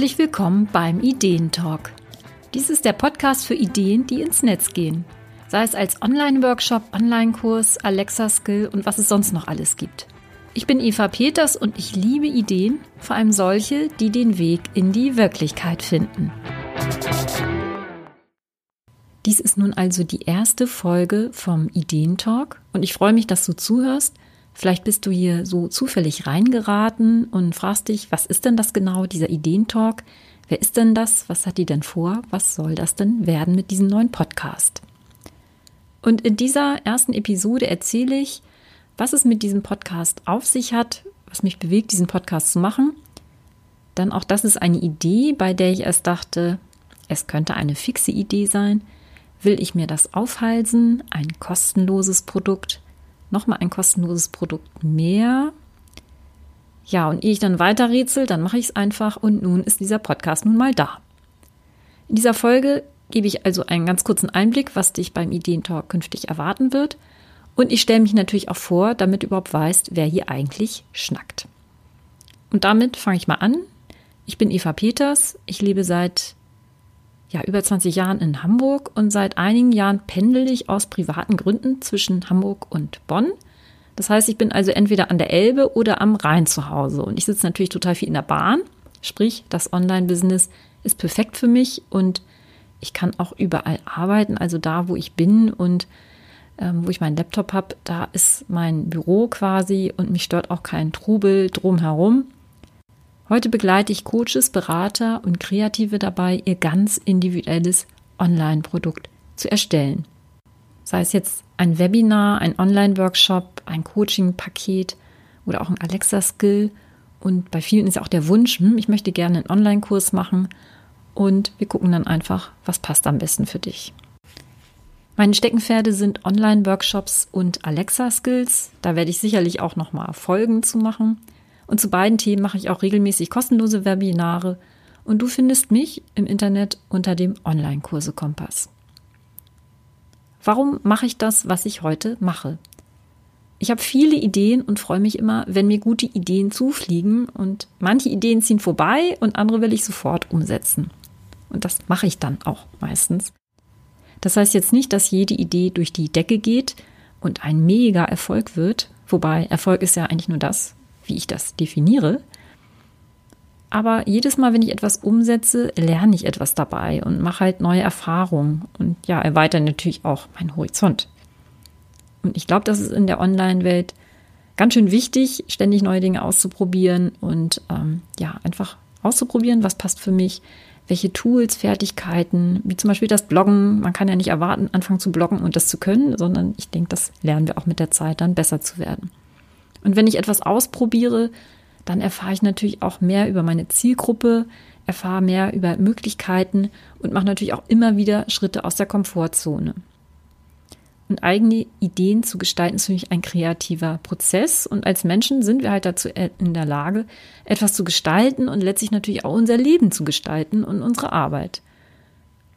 Herzlich willkommen beim Ideentalk. Dies ist der Podcast für Ideen, die ins Netz gehen. Sei es als Online-Workshop, Online-Kurs, Alexa-Skill und was es sonst noch alles gibt. Ich bin Eva Peters und ich liebe Ideen, vor allem solche, die den Weg in die Wirklichkeit finden. Dies ist nun also die erste Folge vom Ideentalk und ich freue mich, dass du zuhörst. Vielleicht bist du hier so zufällig reingeraten und fragst dich, was ist denn das genau, dieser Ideentalk? Wer ist denn das? Was hat die denn vor? Was soll das denn werden mit diesem neuen Podcast? Und in dieser ersten Episode erzähle ich, was es mit diesem Podcast auf sich hat, was mich bewegt, diesen Podcast zu machen. Dann auch das ist eine Idee, bei der ich erst dachte, es könnte eine fixe Idee sein. Will ich mir das aufhalsen? Ein kostenloses Produkt? Nochmal ein kostenloses Produkt mehr? Ja, und ehe ich dann weiter rätsel, dann mache ich es einfach und nun ist dieser Podcast nun mal da. In dieser Folge gebe ich also einen ganz kurzen Einblick, was dich beim Ideentalk künftig erwarten wird – und ich stelle mich natürlich auch vor, damit du überhaupt weißt, wer hier eigentlich schnackt. Und damit fange ich mal an. Ich bin Eva Peters. Ich lebe seit ja, über 20 Jahren in Hamburg und seit einigen Jahren pendel ich aus privaten Gründen zwischen Hamburg und Bonn. Das heißt, ich bin also entweder an der Elbe oder am Rhein zu Hause. Und ich sitze natürlich total viel in der Bahn. Sprich, das Online-Business ist perfekt für mich und ich kann auch überall arbeiten, also da, wo ich bin und ähm, wo ich meinen Laptop habe, da ist mein Büro quasi und mich stört auch kein Trubel drumherum. Heute begleite ich Coaches, Berater und Kreative dabei, ihr ganz individuelles Online-Produkt zu erstellen. Sei es jetzt ein Webinar, ein Online-Workshop, ein Coaching-Paket oder auch ein Alexa-Skill. Und bei vielen ist auch der Wunsch, hm, ich möchte gerne einen Online-Kurs machen. Und wir gucken dann einfach, was passt am besten für dich. Meine Steckenpferde sind Online-Workshops und Alexa-Skills. Da werde ich sicherlich auch noch mal Folgen zu machen. Und zu beiden Themen mache ich auch regelmäßig kostenlose Webinare. Und du findest mich im Internet unter dem Online-Kurse-Kompass. Warum mache ich das, was ich heute mache? Ich habe viele Ideen und freue mich immer, wenn mir gute Ideen zufliegen. Und manche Ideen ziehen vorbei und andere will ich sofort umsetzen. Und das mache ich dann auch meistens. Das heißt jetzt nicht, dass jede Idee durch die Decke geht und ein mega Erfolg wird, wobei Erfolg ist ja eigentlich nur das, wie ich das definiere. Aber jedes Mal, wenn ich etwas umsetze, lerne ich etwas dabei und mache halt neue Erfahrungen und ja, erweitere natürlich auch meinen Horizont. Und ich glaube, das ist in der Online-Welt ganz schön wichtig, ständig neue Dinge auszuprobieren und ähm, ja, einfach auszuprobieren, was passt für mich, welche Tools, Fertigkeiten, wie zum Beispiel das Bloggen. Man kann ja nicht erwarten, anfangen zu bloggen und das zu können, sondern ich denke, das lernen wir auch mit der Zeit dann besser zu werden. Und wenn ich etwas ausprobiere, dann erfahre ich natürlich auch mehr über meine Zielgruppe, erfahre mehr über Möglichkeiten und mache natürlich auch immer wieder Schritte aus der Komfortzone. Und eigene Ideen zu gestalten ist für mich ein kreativer Prozess. Und als Menschen sind wir halt dazu in der Lage, etwas zu gestalten und letztlich natürlich auch unser Leben zu gestalten und unsere Arbeit.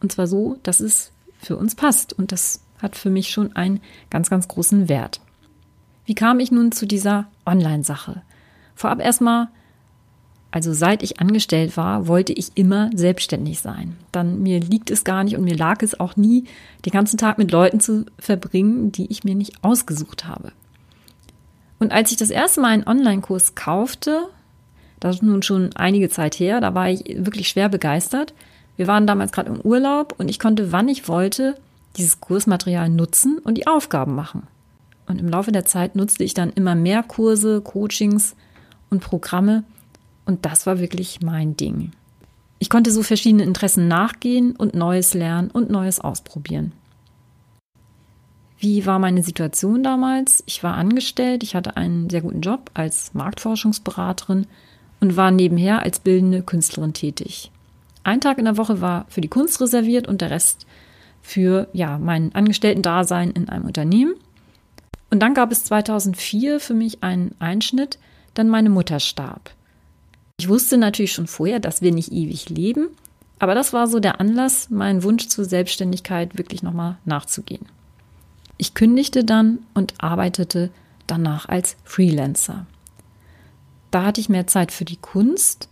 Und zwar so, dass es für uns passt. Und das hat für mich schon einen ganz, ganz großen Wert. Wie kam ich nun zu dieser Online-Sache? Vorab erstmal also seit ich angestellt war, wollte ich immer selbstständig sein. Dann mir liegt es gar nicht und mir lag es auch nie, den ganzen Tag mit Leuten zu verbringen, die ich mir nicht ausgesucht habe. Und als ich das erste Mal einen Online-Kurs kaufte, das ist nun schon einige Zeit her, da war ich wirklich schwer begeistert. Wir waren damals gerade im Urlaub und ich konnte, wann ich wollte, dieses Kursmaterial nutzen und die Aufgaben machen. Und im Laufe der Zeit nutzte ich dann immer mehr Kurse, Coachings und Programme, und das war wirklich mein Ding. Ich konnte so verschiedenen Interessen nachgehen und Neues lernen und Neues ausprobieren. Wie war meine Situation damals? Ich war angestellt, ich hatte einen sehr guten Job als Marktforschungsberaterin und war nebenher als bildende Künstlerin tätig. Ein Tag in der Woche war für die Kunst reserviert und der Rest für ja, mein Angestellten-Dasein in einem Unternehmen. Und dann gab es 2004 für mich einen Einschnitt, denn meine Mutter starb. Ich wusste natürlich schon vorher, dass wir nicht ewig leben, aber das war so der Anlass, meinen Wunsch zur Selbstständigkeit wirklich nochmal nachzugehen. Ich kündigte dann und arbeitete danach als Freelancer. Da hatte ich mehr Zeit für die Kunst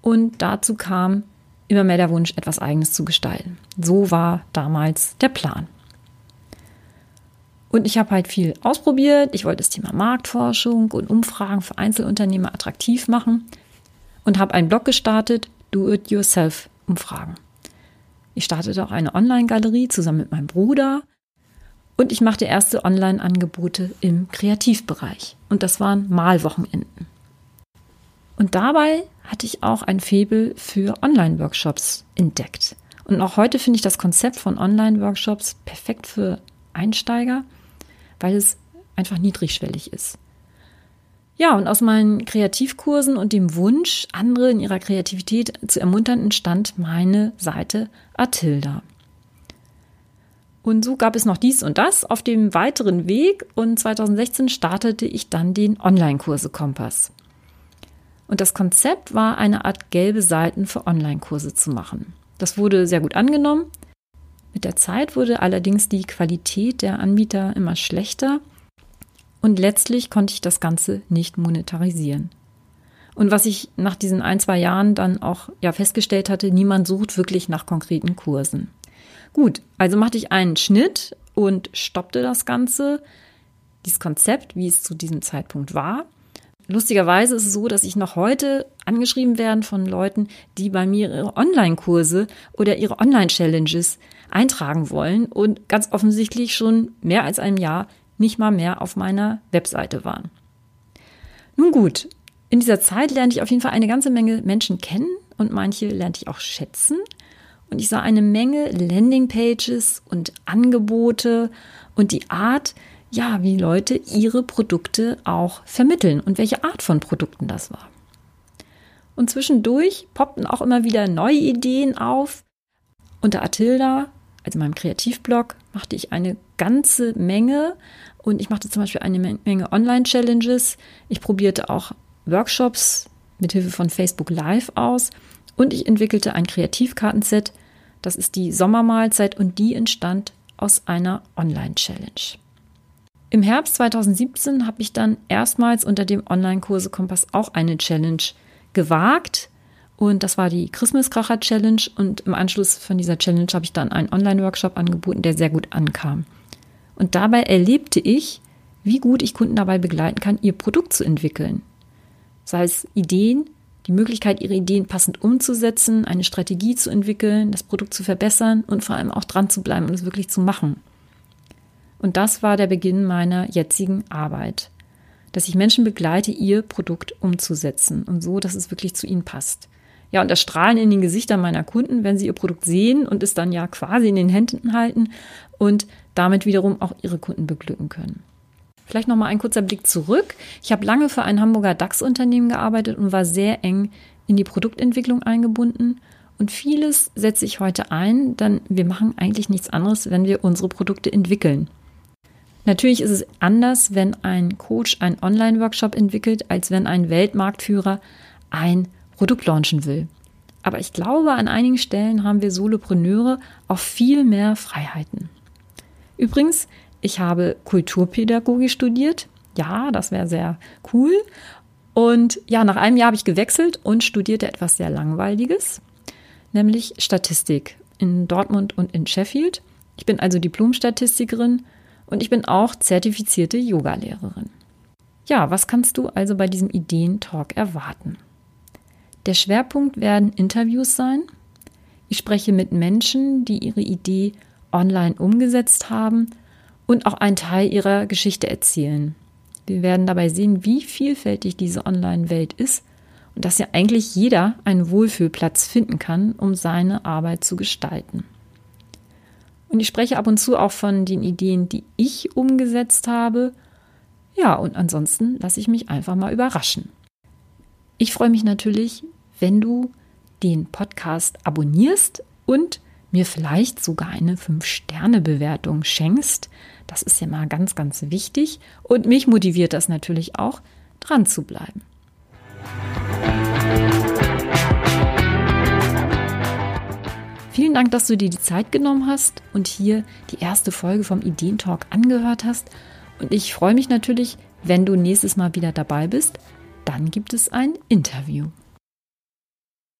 Und dazu kam immer mehr der Wunsch, etwas Eigenes zu gestalten. So war damals der Plan. Und ich habe halt viel ausprobiert. Ich wollte das Thema Marktforschung und Umfragen für Einzelunternehmer attraktiv machen und habe einen Blog gestartet, Do-It-Yourself-Umfragen. Ich startete auch eine Online-Galerie zusammen mit meinem Bruder und ich machte erste Online-Angebote im Kreativbereich. Und das waren Malwochenenden. Und dabei hatte ich auch ein Febel für Online-Workshops entdeckt. Und auch heute finde ich das Konzept von Online-Workshops perfekt für Einsteiger weil es einfach niedrigschwellig ist. Ja, und aus meinen Kreativkursen und dem Wunsch, andere in ihrer Kreativität zu ermuntern, entstand meine Seite Atilda. Und so gab es noch dies und das auf dem weiteren Weg und 2016 startete ich dann den Online-Kurse Kompass. Und das Konzept war, eine Art gelbe Seiten für Online-Kurse zu machen. Das wurde sehr gut angenommen mit der Zeit wurde allerdings die Qualität der Anbieter immer schlechter und letztlich konnte ich das Ganze nicht monetarisieren. Und was ich nach diesen ein, zwei Jahren dann auch ja festgestellt hatte, niemand sucht wirklich nach konkreten Kursen. Gut, also machte ich einen Schnitt und stoppte das Ganze, dieses Konzept, wie es zu diesem Zeitpunkt war. Lustigerweise ist es so, dass ich noch heute angeschrieben werde von Leuten, die bei mir ihre Online-Kurse oder ihre Online-Challenges eintragen wollen und ganz offensichtlich schon mehr als ein Jahr nicht mal mehr auf meiner Webseite waren. Nun gut, in dieser Zeit lernte ich auf jeden Fall eine ganze Menge Menschen kennen und manche lernte ich auch schätzen. Und ich sah eine Menge Landingpages und Angebote und die Art, ja, wie Leute ihre Produkte auch vermitteln und welche Art von Produkten das war. Und zwischendurch poppten auch immer wieder neue Ideen auf. Unter Atilda also meinem Kreativblog, machte ich eine ganze Menge und ich machte zum Beispiel eine Menge Online-Challenges. Ich probierte auch Workshops mit Hilfe von Facebook Live aus und ich entwickelte ein Kreativkartenset. Das ist die Sommermahlzeit und die entstand aus einer Online-Challenge. Im Herbst 2017 habe ich dann erstmals unter dem Online-Kurse Kompass auch eine Challenge gewagt und das war die Christmas-Kracher Challenge. Und im Anschluss von dieser Challenge habe ich dann einen Online-Workshop angeboten, der sehr gut ankam. Und dabei erlebte ich, wie gut ich Kunden dabei begleiten kann, ihr Produkt zu entwickeln. Sei es Ideen, die Möglichkeit, ihre Ideen passend umzusetzen, eine Strategie zu entwickeln, das Produkt zu verbessern und vor allem auch dran zu bleiben und es wirklich zu machen. Und das war der Beginn meiner jetzigen Arbeit. Dass ich Menschen begleite, ihr Produkt umzusetzen und so, dass es wirklich zu ihnen passt. Ja, und das Strahlen in den Gesichtern meiner Kunden, wenn sie ihr Produkt sehen und es dann ja quasi in den Händen halten und damit wiederum auch ihre Kunden beglücken können. Vielleicht noch mal ein kurzer Blick zurück. Ich habe lange für ein Hamburger DAX-Unternehmen gearbeitet und war sehr eng in die Produktentwicklung eingebunden. Und vieles setze ich heute ein, denn wir machen eigentlich nichts anderes, wenn wir unsere Produkte entwickeln. Natürlich ist es anders, wenn ein Coach einen Online-Workshop entwickelt, als wenn ein Weltmarktführer ein Produkt launchen will. Aber ich glaube, an einigen Stellen haben wir Solopreneure auch viel mehr Freiheiten. Übrigens, ich habe Kulturpädagogik studiert. Ja, das wäre sehr cool. Und ja, nach einem Jahr habe ich gewechselt und studierte etwas sehr Langweiliges, nämlich Statistik in Dortmund und in Sheffield. Ich bin also Diplom-Statistikerin und ich bin auch zertifizierte Yogalehrerin. Ja, was kannst du also bei diesem Ideentalk erwarten? Der Schwerpunkt werden Interviews sein. Ich spreche mit Menschen, die ihre Idee online umgesetzt haben und auch einen Teil ihrer Geschichte erzählen. Wir werden dabei sehen, wie vielfältig diese Online-Welt ist und dass ja eigentlich jeder einen Wohlfühlplatz finden kann, um seine Arbeit zu gestalten. Und ich spreche ab und zu auch von den Ideen, die ich umgesetzt habe. Ja, und ansonsten lasse ich mich einfach mal überraschen. Ich freue mich natürlich, wenn du den Podcast abonnierst und mir vielleicht sogar eine 5-Sterne-Bewertung schenkst. Das ist ja mal ganz, ganz wichtig. Und mich motiviert das natürlich auch, dran zu bleiben. Vielen Dank, dass du dir die Zeit genommen hast und hier die erste Folge vom Ideentalk angehört hast. Und ich freue mich natürlich, wenn du nächstes Mal wieder dabei bist. Dann gibt es ein Interview.